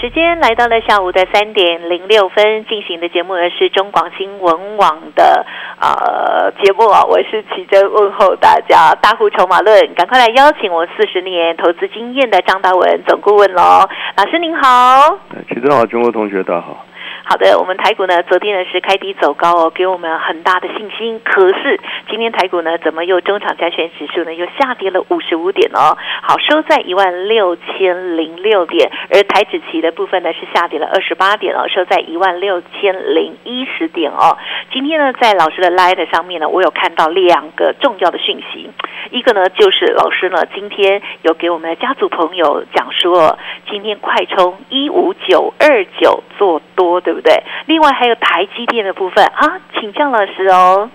时间来到了下午的三点零六分，进行的节目呢是中广新闻网的呃节目啊，我是奇珍问候大家，大户筹码论，赶快来邀请我四十年投资经验的张大文总顾问喽，老师您好，奇珍好，中国同学大家好。好的，我们台股呢，昨天呢是开低走高哦，给我们很大的信心。可是今天台股呢，怎么又中场加权指数呢又下跌了五十五点哦？好，收在一万六千零六点，而台指期的部分呢是下跌了二十八点哦，收在一万六千零一十点哦。今天呢，在老师的 Light 上面呢，我有看到两个重要的讯息，一个呢就是老师呢今天有给我们的家族朋友讲说，今天快充一五九二九做多，对不？对，另外还有台积电的部分啊，请教老师哦。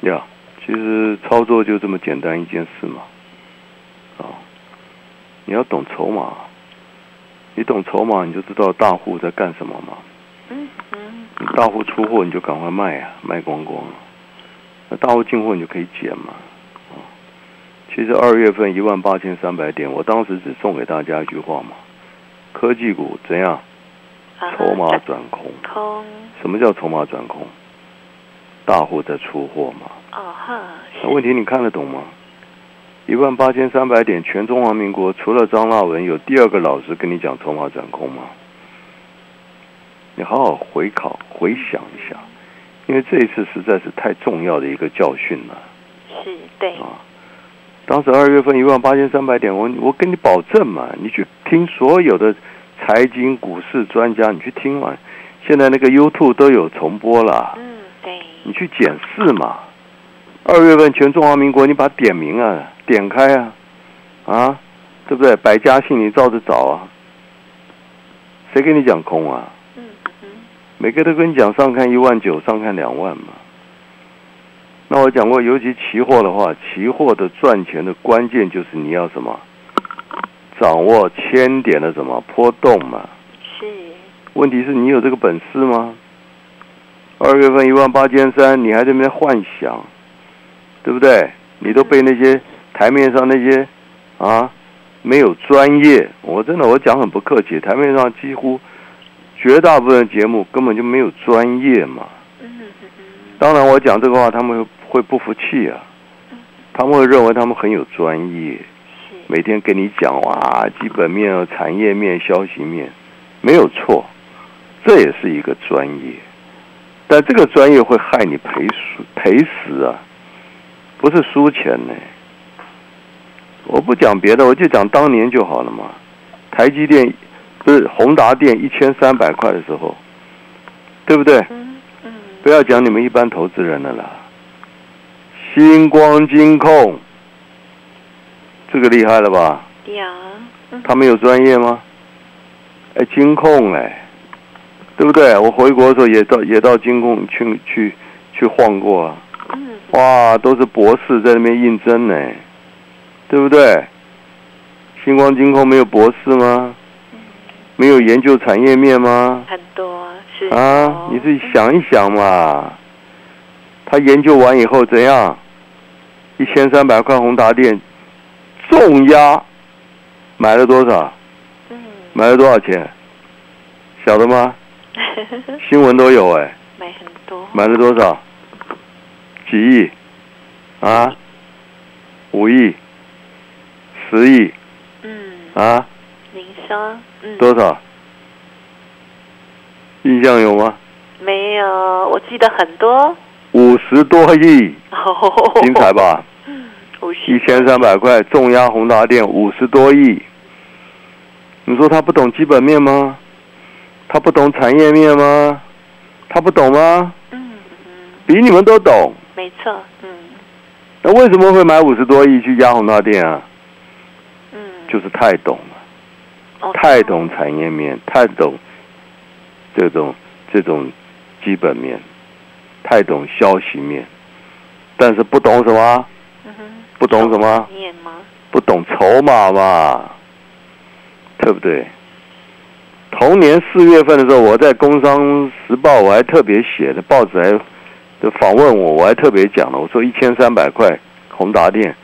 呀，其实操作就这么简单一件事嘛。啊，你要懂筹码，你懂筹码，你就知道大户在干什么嘛。嗯嗯。大户出货，你就赶快卖啊，卖光光。那大户进货，你就可以减嘛。啊，其实二月份一万八千三百点，我当时只送给大家一句话嘛：科技股怎样？筹码转空，空。什么叫筹码转空？大户在出货嘛。哦哈。那问题你看得懂吗？一万八千三百点，全中华民国除了张大文，有第二个老师跟你讲筹码转空吗？你好好回考回想一下，因为这一次实在是太重要的一个教训了。是对。啊，当时二月份一万八千三百点，我我跟你保证嘛，你去听所有的。财经股市专家，你去听嘛？现在那个 YouTube 都有重播了。嗯，对。你去检视嘛？二月份全中华民国，你把点名啊，点开啊，啊，对不对？百家姓你照着找啊。谁跟你讲空啊？嗯嗯。每个都跟你讲上看一万九，上看两万嘛。那我讲过，尤其期货的话，期货的赚钱的关键就是你要什么？掌握千点的什么波动嘛？是。问题是你有这个本事吗？二月份一万八千三，你还在那边幻想，对不对？你都被那些台面上那些啊没有专业，我真的我讲很不客气，台面上几乎绝大部分节目根本就没有专业嘛。当然我讲这个话，他们会不服气啊，他们会认为他们很有专业。每天跟你讲哇，基本面、产业面、消息面，没有错，这也是一个专业，但这个专业会害你赔死赔死啊，不是输钱呢。我不讲别的，我就讲当年就好了嘛。台积电不是宏达电一千三百块的时候，对不对？嗯嗯。不要讲你们一般投资人的啦，星光金控。这个厉害了吧？有。他们有专业吗？哎，金控哎，对不对？我回国的时候也到也到金控去去去晃过啊。嗯。哇，都是博士在那边应征呢，对不对？星光金控没有博士吗？没有研究产业面吗？很多是。啊，你自己想一想嘛。他研究完以后怎样？一千三百块宏达电。重压买了多少？嗯，买了多少钱？晓得吗？新闻都有哎。买很多。买了多少？几亿？啊？五亿？十亿？嗯。啊？您说？嗯。多少？印象有吗？没有，我记得很多。五十多亿。精彩吧？一千三百块重压宏达电五十多亿，你说他不懂基本面吗？他不懂产业面吗？他不懂吗？嗯比你们都懂。没错，嗯。那为什么会买五十多亿去压宏达电啊？嗯。就是太懂了，太懂产业面，太懂这种这种基本面，太懂消息面，但是不懂什么？不懂什么？念吗？不懂筹码嘛，对不对？同年四月份的时候，我在《工商时报》我还特别写的，报纸还就访问我，我还特别讲了，我说一千三百块宏达电，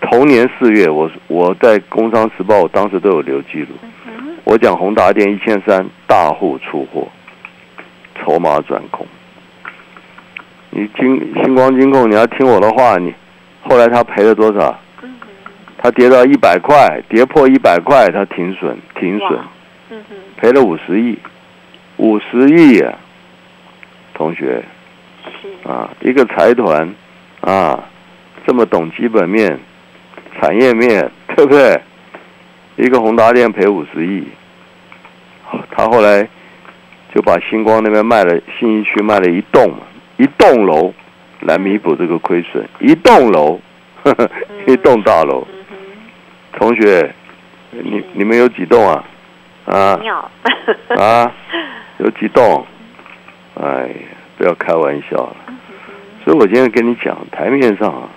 同年四月，我我在《工商时报》我当时都有留记录，嗯我讲宏达电一千三，大户出货，筹码转空。你金星光金控，你要听我的话，你后来他赔了多少？嗯他跌到一百块，跌破一百块，他停损，停损。赔了五十亿，五十亿啊！同学。啊，一个财团啊，这么懂基本面、产业面，对不对？一个宏达电赔五十亿，他后来就把星光那边卖了，信义区卖了一栋，一栋楼来弥补这个亏损，一栋楼，呵 呵一栋大楼。嗯，同学，你你们有几栋啊？啊妙，啊，有几栋？哎呀，不要开玩笑了。所以我今天跟你讲，台面上啊，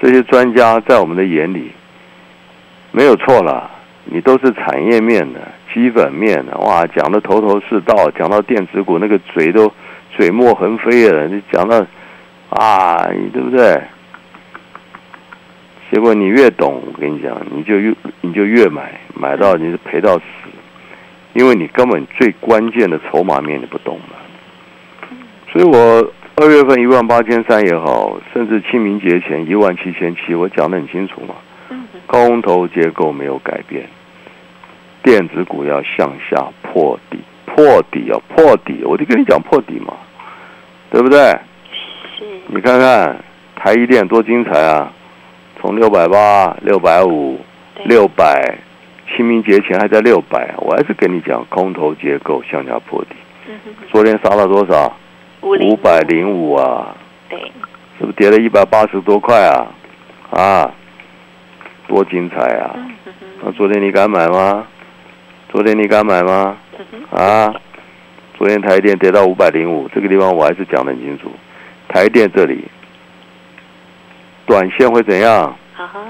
这些专家在我们的眼里没有错了，你都是产业面的、基本面的，哇，讲的头头是道，讲到电子股那个嘴都嘴沫横飞了，你讲到啊，对不对？结果你越懂，我跟你讲，你就越你就越买，买到你是赔到死，因为你根本最关键的筹码面你不懂嘛。所以我二月份一万八千三也好，甚至清明节前一万七千七，我讲得很清楚嘛。嗯，空头结构没有改变，电子股要向下破底，破底啊，破底！我就跟你讲破底嘛，对不对？是，你看看台一电多精彩啊！从六百八、六百五、六百，清明节前还在六百，我还是跟你讲空头结构向下破底。昨天杀了多少？五百，零五啊，对，是不是跌了一百八十多块啊？啊，多精彩啊！那昨天你敢买吗？昨天你敢买吗？啊，昨天台电跌到五百零五，这个地方我还是讲得很清楚。台电这里，短线会怎样？啊哈，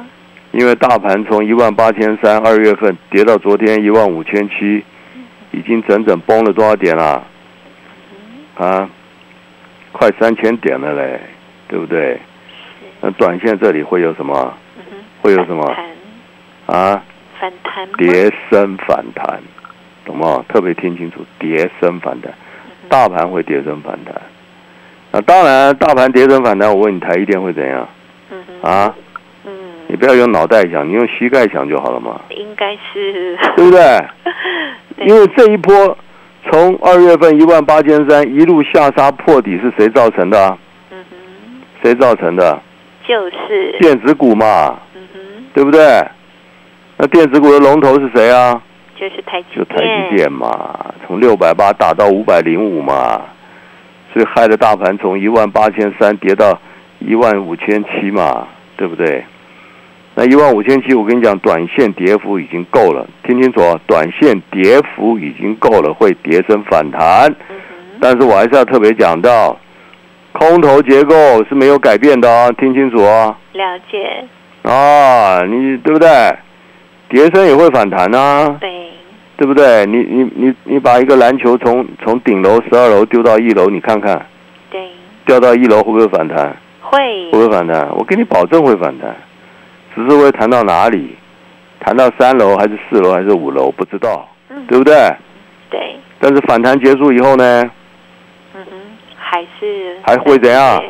因为大盘从一万八千三二月份跌到昨天一万五千七，已经整整崩了多少点了？啊，快三千点了嘞，对不对？那短线这里会有什么？会有什么？啊？反弹吗，跌升反弹，懂吗？特别听清楚，跌升反弹，大盘会跌升反弹。那当然，大盘跌升反弹，我问你，台积电会怎样嗯，啊？嗯，你不要用脑袋想，你用膝盖想就好了嘛，应该是，对不对？对因为这一波从二月份一万八千三一路下杀破底是谁造成的啊？嗯哼，谁造成的？就是，电子股嘛，嗯哼，对不对？那电子股的龙头是谁啊？就是台积就台积电嘛，从六百八打到五百零五嘛，害了大盘从一万八千三跌到一万五千七嘛，对不对？那一万五千七，我跟你讲，短线跌幅已经够了，听清楚啊，短线跌幅已经够了，会跌升反弹。但是我还是要特别讲到，空头结构是没有改变的啊，听清楚啊。了解，啊，你对不对？跌升也会反弹啊。对，对不对？你你你你把一个篮球从从顶楼十二楼丢到一楼，你看看对，掉到一楼会不会反弹？会会，不会反弹？我给你保证会反弹，只是会弹到哪里？弹到三楼还是四楼还是五楼？不知道，嗯，对不对？对，但是反弹结束以后呢，嗯哼，还是还会怎样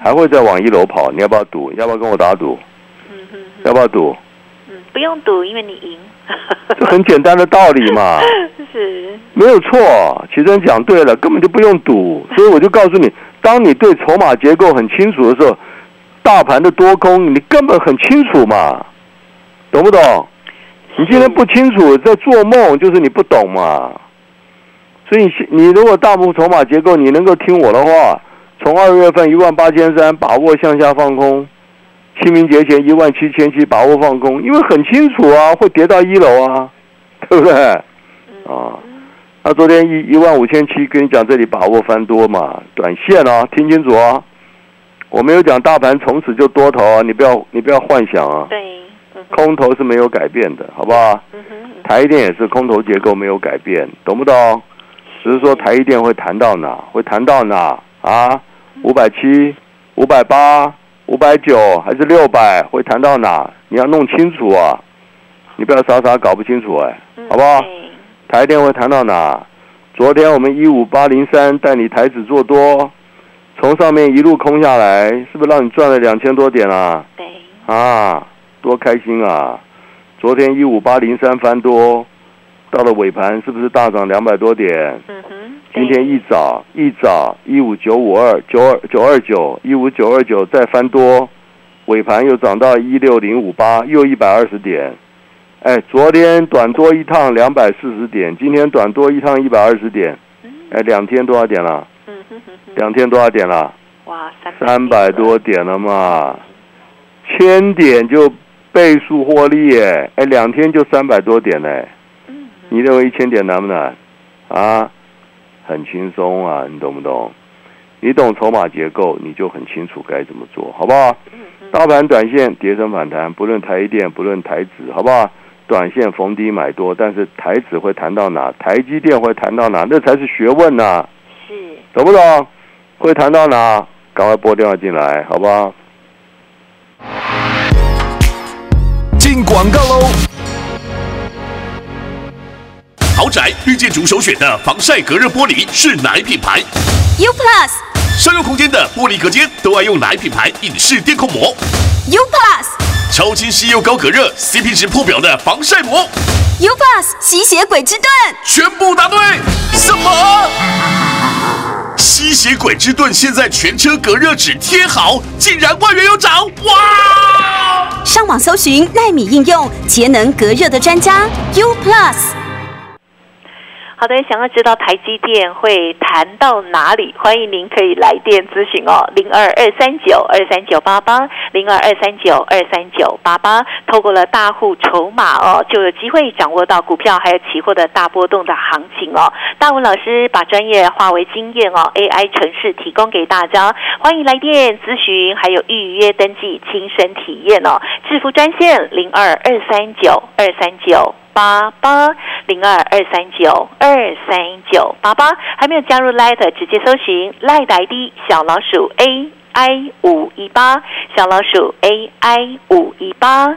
还会再往一楼跑。你要不要赌？要不要跟我打赌？嗯哼哼，要不要赌？嗯，不用赌，因为你赢，这 很简单的道理嘛。是，没有错，奇珍讲对了，根本就不用赌。所以我就告诉你，当你对筹码结构很清楚的时候，大盘的多空你根本很清楚嘛，懂不懂？你今天不清楚，在做梦，就是你不懂嘛。所以你如果大部筹码结构你能够听我的话，从二月份一万八千三把握向下放空，清明节前一万七千七把握放空，因为很清楚啊，会跌到一楼啊，对不对？嗯啊那昨天一一万五千七，跟你讲这里把握翻多嘛，短线啊，听清楚啊，我没有讲大盘从此就多头啊，你不要你不要幻想啊。对，空头是没有改变的，好不好？台一电也是空头结构没有改变，懂不懂？只是说台一电会弹到哪，会弹到哪啊？五百七、五百八、五百九还是六百，会谈到哪？你要弄清楚啊！你不要傻傻搞不清楚哎，嗯好不好？台电会谈到哪？昨天我们一五八零三带你台子做多，从上面一路空下来，是不是让你赚了两千多点啊？对，啊，多开心啊！昨天一五八零三翻多，到了尾盘是不是大涨两百多点？嗯哼，今天一早一早一五九五二九二九二九一五九二九再翻多，尾盘又涨到一六零五八，又一百二十点。哎，昨天短多一趟两百四十点，今天短多一趟一百二十点。哎，两天多少点了？嗯哼哼哼，两天多少点了？哇，三三百多点了嘛，千点就倍数获利耶！哎，两天就三百多点嘞。嗯你认为一千点难不难？啊，很轻松啊，你懂不懂？你懂筹码结构，你就很清楚该怎么做，好不好？嗯嗯大盘短线跌升反弹，不论台积电，不论台指，好不好？短线逢低买多，但是台指会弹到哪？台积电会弹到哪？那才是学问呐、是，懂不懂？会谈到哪？赶快拨电话进来，好不好？进广告喽！豪宅绿建筑首选的防晒隔热玻璃是哪一品牌？U Plus 商用空间的玻璃隔间都爱用哪一品牌隐式电控膜？U Plus 超清晰又高隔热，CP 值破表的防晒膜，U Plus 吸血鬼之盾，全部答对。什么？吸血鬼之盾现在全车隔热纸贴好，竟然万元有涨！哇！上网搜寻奈米应用节能隔热的专家 U Plus。好的，想要知道台积电会谈到哪里，欢迎您可以来电咨询哦，零二二三九二三九八八，零二二三九二三九八八。透过了大户筹码哦，就有机会掌握到股票还有期货的大波动的行情哦。大文老师把专业化为经验哦，AI 程式提供给大家，欢迎来电咨询，还有预约登记，亲身体验哦。致富专线零二二三九二三九。八八零二二三九二三九八八，还没有加入 Light 直接搜寻 Light ID 小老鼠 A I 五一八，小老鼠 A I 五一八。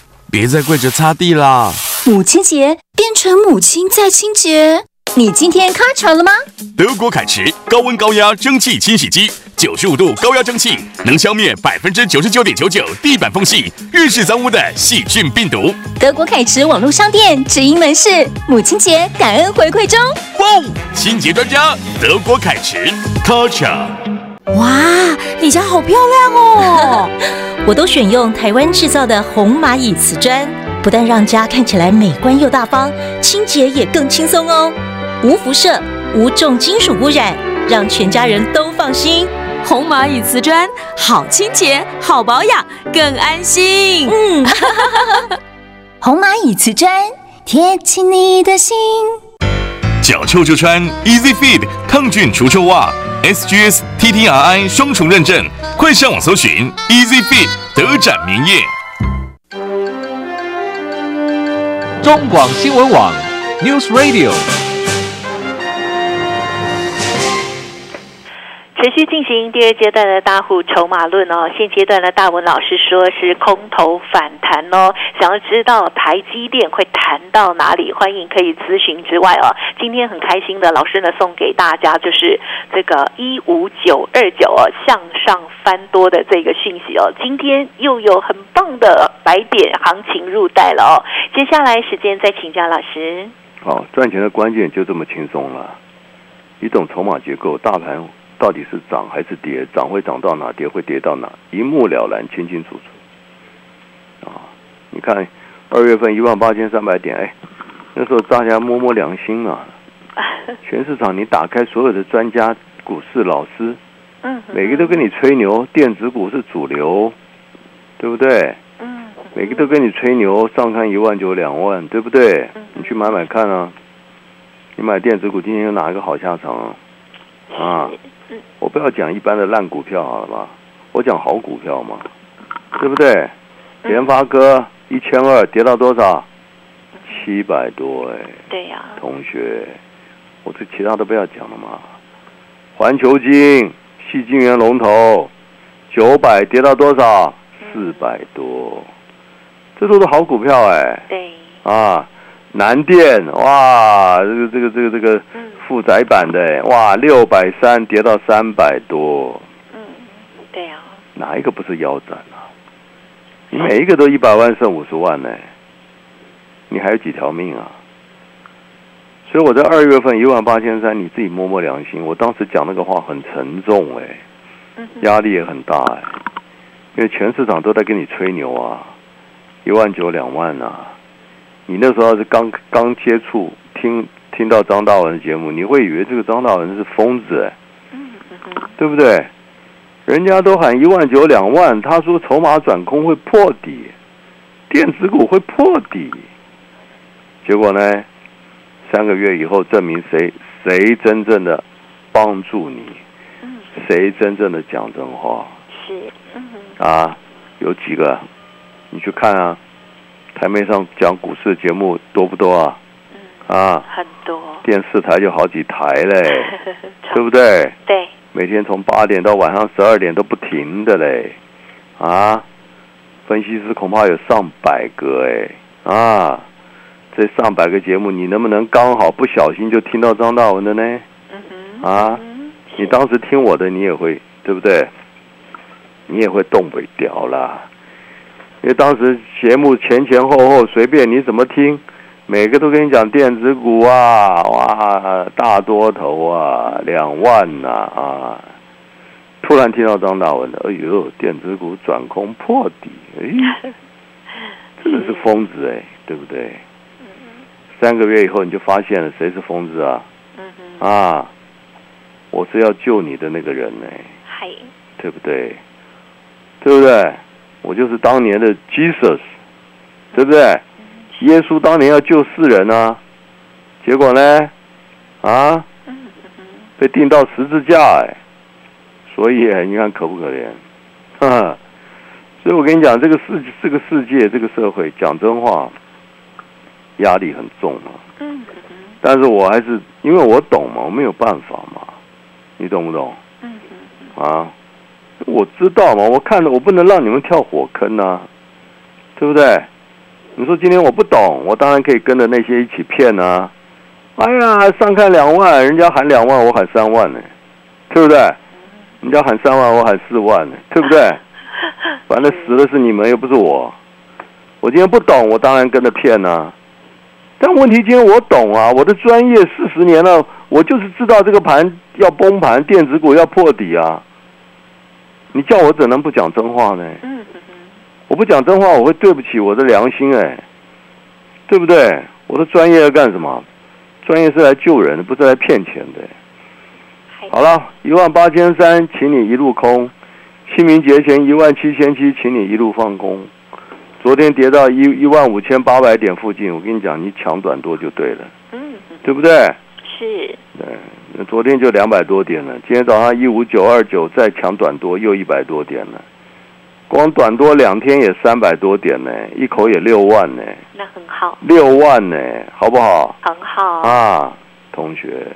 别再跪着擦地啦！母亲节变成母亲在清洁，你今天开船了吗？德国凯驰高温高压蒸汽清洗机，九十五度高压蒸汽能消灭百分之九十九点九九地板缝隙、日式脏污的细菌病毒。德国凯驰网络商店直营门市，母亲节感恩回馈中。哇哦！清洁专家德国凯驰 r e 哇，你家好漂亮哦！我都选用台湾制造的红蚂蚁瓷砖，不但让家看起来美观又大方，清洁也更轻松哦，无辐射、无重金属污染，让全家人都放心。红蚂蚁瓷砖，好清洁，好保养，更安心。嗯，红蚂蚁瓷砖，贴近你的心。脚臭就穿 Easy Fit 抗菌除臭袜，SGS TTRI 双重认证，快上网搜寻 EasyFit 德展名业。中广新闻网 News Radio。持续进行第二阶段的大户筹码论哦，现阶段的大文老师说是空头反弹哦。想要知道台积电会弹到哪里，欢迎可以咨询之外哦。今天很开心的老师呢送给大家就是这个一五九二九哦向上翻多的这个讯息哦。今天又有很棒的白点行情入袋了哦。接下来时间再请教老师。好，赚钱的关键就这么轻松了。你懂筹码结构，大盘到底是涨还是跌，涨会涨到哪，跌会跌到哪，一目了然，清清楚楚。啊，你看二月份一万八千三百点，哎，那时候大家摸摸良心啊，全市场你打开所有的专家、股市老师，嗯，每个都跟你吹牛，电子股是主流，对不对？嗯，每个都跟你吹牛，上看一万九、两万，对不对？你去买买看啊！你买电子股，今天有哪一个好下场啊？啊，我不要讲一般的烂股票，好了吧？我讲好股票嘛，对不对？联发科一千二跌到多少？七百多哎。对呀。同学，我这其他都不要讲了嘛。环球金、细晶元龙头九百跌到多少？四百多，这都是好股票哎。对。啊，南电哇，这个这个这个这个负载版的哇，六百三跌到三百多。嗯，对啊。哪一个不是腰斩啊？你每一个都一百万剩五十万呢，你还有几条命啊？所以我在二月份一万八千三，你自己摸摸良心。我当时讲那个话很沉重哎，压力也很大哎，因为全市场都在跟你吹牛啊，一万九两万啊。你那时候是刚刚接触，听听到张大文的节目，你会以为这个张大文是疯子哎，对不对？人家都喊一万九两万，他说筹码转空会破底，电子股会破底，结果呢？三个月以后，证明谁谁真正的帮助你，谁真正的讲真话是，啊，有几个？你去看啊，台面上讲股市的节目多不多啊？啊，很多，电视台就好几台嘞，对不对？对，每天从八点到晚上十二点都不停的嘞，啊，分析师恐怕有上百个哎，啊。这上百个节目，你能不能刚好不小心就听到张大文的呢？啊，你当时听我的，你也会对不对？你也会动不掉啦，因为当时节目前前后后随便你怎么听，每个都跟你讲电子股啊，哇，大多头啊，两万呐啊，突然听到张大文的，哎呦，电子股转空破底，哎，真的是疯子哎，对不对？三个月以后，你就发现了谁是疯子啊？啊，我是要救你的那个人呢，对不对？对不对？我就是当年的 Jesus，对不对？耶稣当年要救世人啊，结果呢？啊，被钉到十字架哎，所以你看可不可怜？哈，所以我跟你讲，这个世这个世界这个社会，讲真话。压力很重嘛，嗯，但是我还是因为我懂嘛，我没有办法嘛，你懂不懂？嗯啊，我知道嘛，我看着我不能让你们跳火坑呐，对不对？你说今天我不懂，我当然可以跟着那些一起骗啊！哎呀，上看两万，人家喊两万，我喊三万呢，对不对？人家喊三万，我喊四万呢，对不对？反正死的是你们，又不是我。我今天不懂，我当然跟着骗呐。但问题今天我懂啊，我的专业四十年了，我就是知道这个盘要崩盘，电子股要破底啊。你叫我怎能不讲真话呢？嗯我不讲真话，我会对不起我的良心哎，对不对？我的专业要干什么？专业是来救人的，不是来骗钱的。好了，一万八千三，请你一路空；清明节前一万七千七，请你一路放空。昨天跌到一一万五千八百点附近，我跟你讲，你抢短多就对了，嗯，对不对？是。对，那昨天就两百多点了，今天早上一五九二九再抢短多又一百多点了，光短多两天也三百多点呢，一口也六万呢。那很好。六万呢，好不好？很好。啊，同学，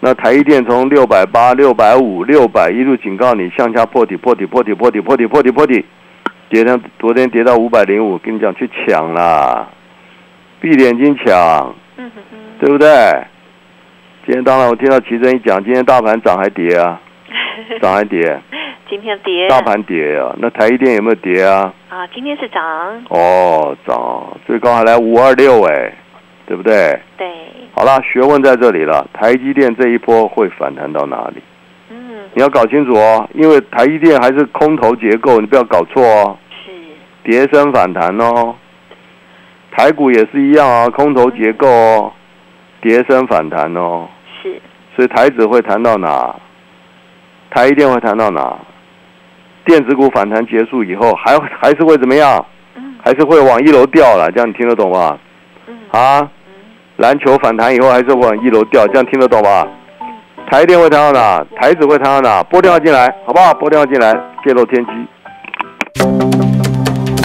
那台一电从六百八、六百五、六百一路警告你向下破底、破底、破底、破底、破底、破底、破底。跌到昨天跌到五百零五，跟你讲去抢啦，闭眼睛抢，对不对？今天当然我听到奇珍一讲，今天大盘涨还跌啊？涨还跌？今天跌。大盘跌啊？那台积电有没有跌啊？啊，今天是涨。哦，涨，最高还来五二六哎，对不对？对。好了，学问在这里了，台积电这一波会反弹到哪里？嗯。你要搞清楚哦，因为台积电还是空头结构，你不要搞错哦。是，跌升反弹哦，台股也是一样啊，空头结构哦，跌升反弹哦，是，所以台指会弹到哪？台一定会弹到哪？电子股反弹结束以后，还还是会怎么样？嗯还是会往一楼掉了，这样你听得懂吗？嗯啊，篮球反弹以后还是往一楼掉，这样听得懂吧？台积电会弹到哪？台指会弹到哪？拨电话进来，好不好？拨电话进来，泄露天机。